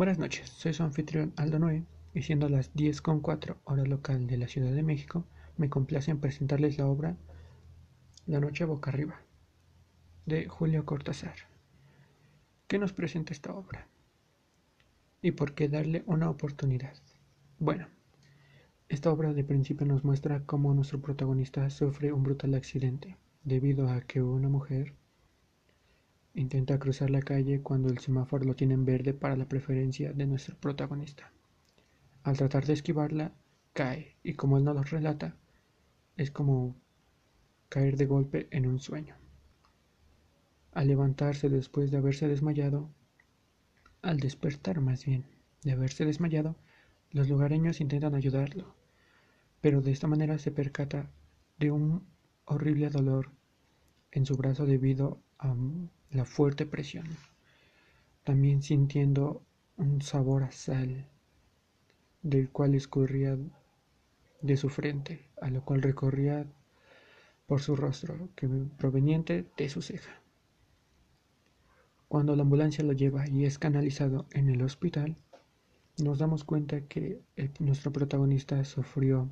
Buenas noches, soy su anfitrión Aldo Noé y siendo las 10.04 hora local de la Ciudad de México, me complace en presentarles la obra La noche boca arriba de Julio Cortázar. ¿Qué nos presenta esta obra? ¿Y por qué darle una oportunidad? Bueno, esta obra de principio nos muestra cómo nuestro protagonista sufre un brutal accidente debido a que una mujer Intenta cruzar la calle cuando el semáforo lo tiene en verde para la preferencia de nuestro protagonista. Al tratar de esquivarla, cae y como él no lo relata, es como caer de golpe en un sueño. Al levantarse después de haberse desmayado, al despertar más bien de haberse desmayado, los lugareños intentan ayudarlo, pero de esta manera se percata de un horrible dolor en su brazo debido a la fuerte presión, también sintiendo un sabor a sal, del cual escurría de su frente, a lo cual recorría por su rostro, que proveniente de su ceja. Cuando la ambulancia lo lleva y es canalizado en el hospital, nos damos cuenta que nuestro protagonista sufrió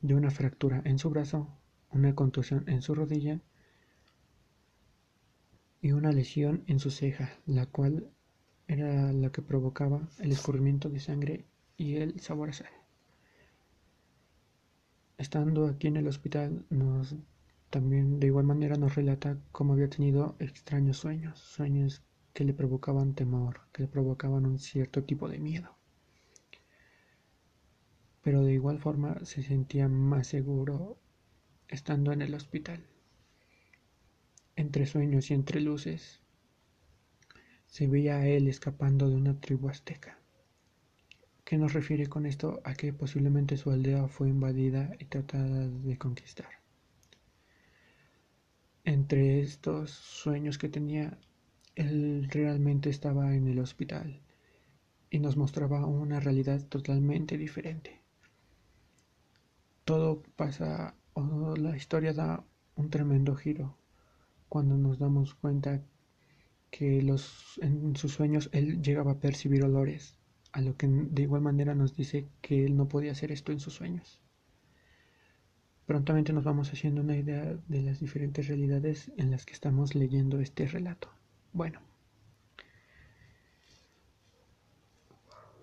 de una fractura en su brazo, una contusión en su rodilla y una lesión en su ceja, la cual era la que provocaba el escurrimiento de sangre y el sabor a sal. Estando aquí en el hospital, nos también de igual manera nos relata cómo había tenido extraños sueños, sueños que le provocaban temor, que le provocaban un cierto tipo de miedo. Pero de igual forma se sentía más seguro estando en el hospital entre sueños y entre luces, se veía a él escapando de una tribu azteca. ¿Qué nos refiere con esto? A que posiblemente su aldea fue invadida y tratada de conquistar. Entre estos sueños que tenía, él realmente estaba en el hospital y nos mostraba una realidad totalmente diferente. Todo pasa, o la historia da un tremendo giro cuando nos damos cuenta que los, en sus sueños él llegaba a percibir olores, a lo que de igual manera nos dice que él no podía hacer esto en sus sueños. Prontamente nos vamos haciendo una idea de las diferentes realidades en las que estamos leyendo este relato. Bueno,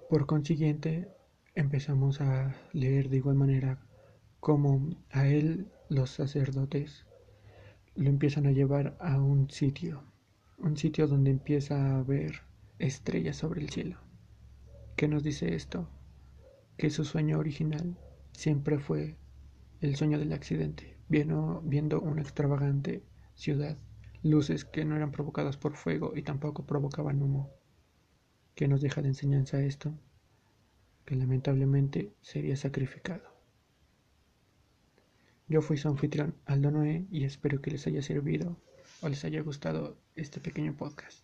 por consiguiente empezamos a leer de igual manera como a él los sacerdotes lo empiezan a llevar a un sitio, un sitio donde empieza a ver estrellas sobre el cielo. ¿Qué nos dice esto? Que su sueño original siempre fue el sueño del accidente, viendo, viendo una extravagante ciudad, luces que no eran provocadas por fuego y tampoco provocaban humo. ¿Qué nos deja de enseñanza esto? Que lamentablemente sería sacrificado. Yo fui su anfitrión Aldo Noé y espero que les haya servido o les haya gustado este pequeño podcast.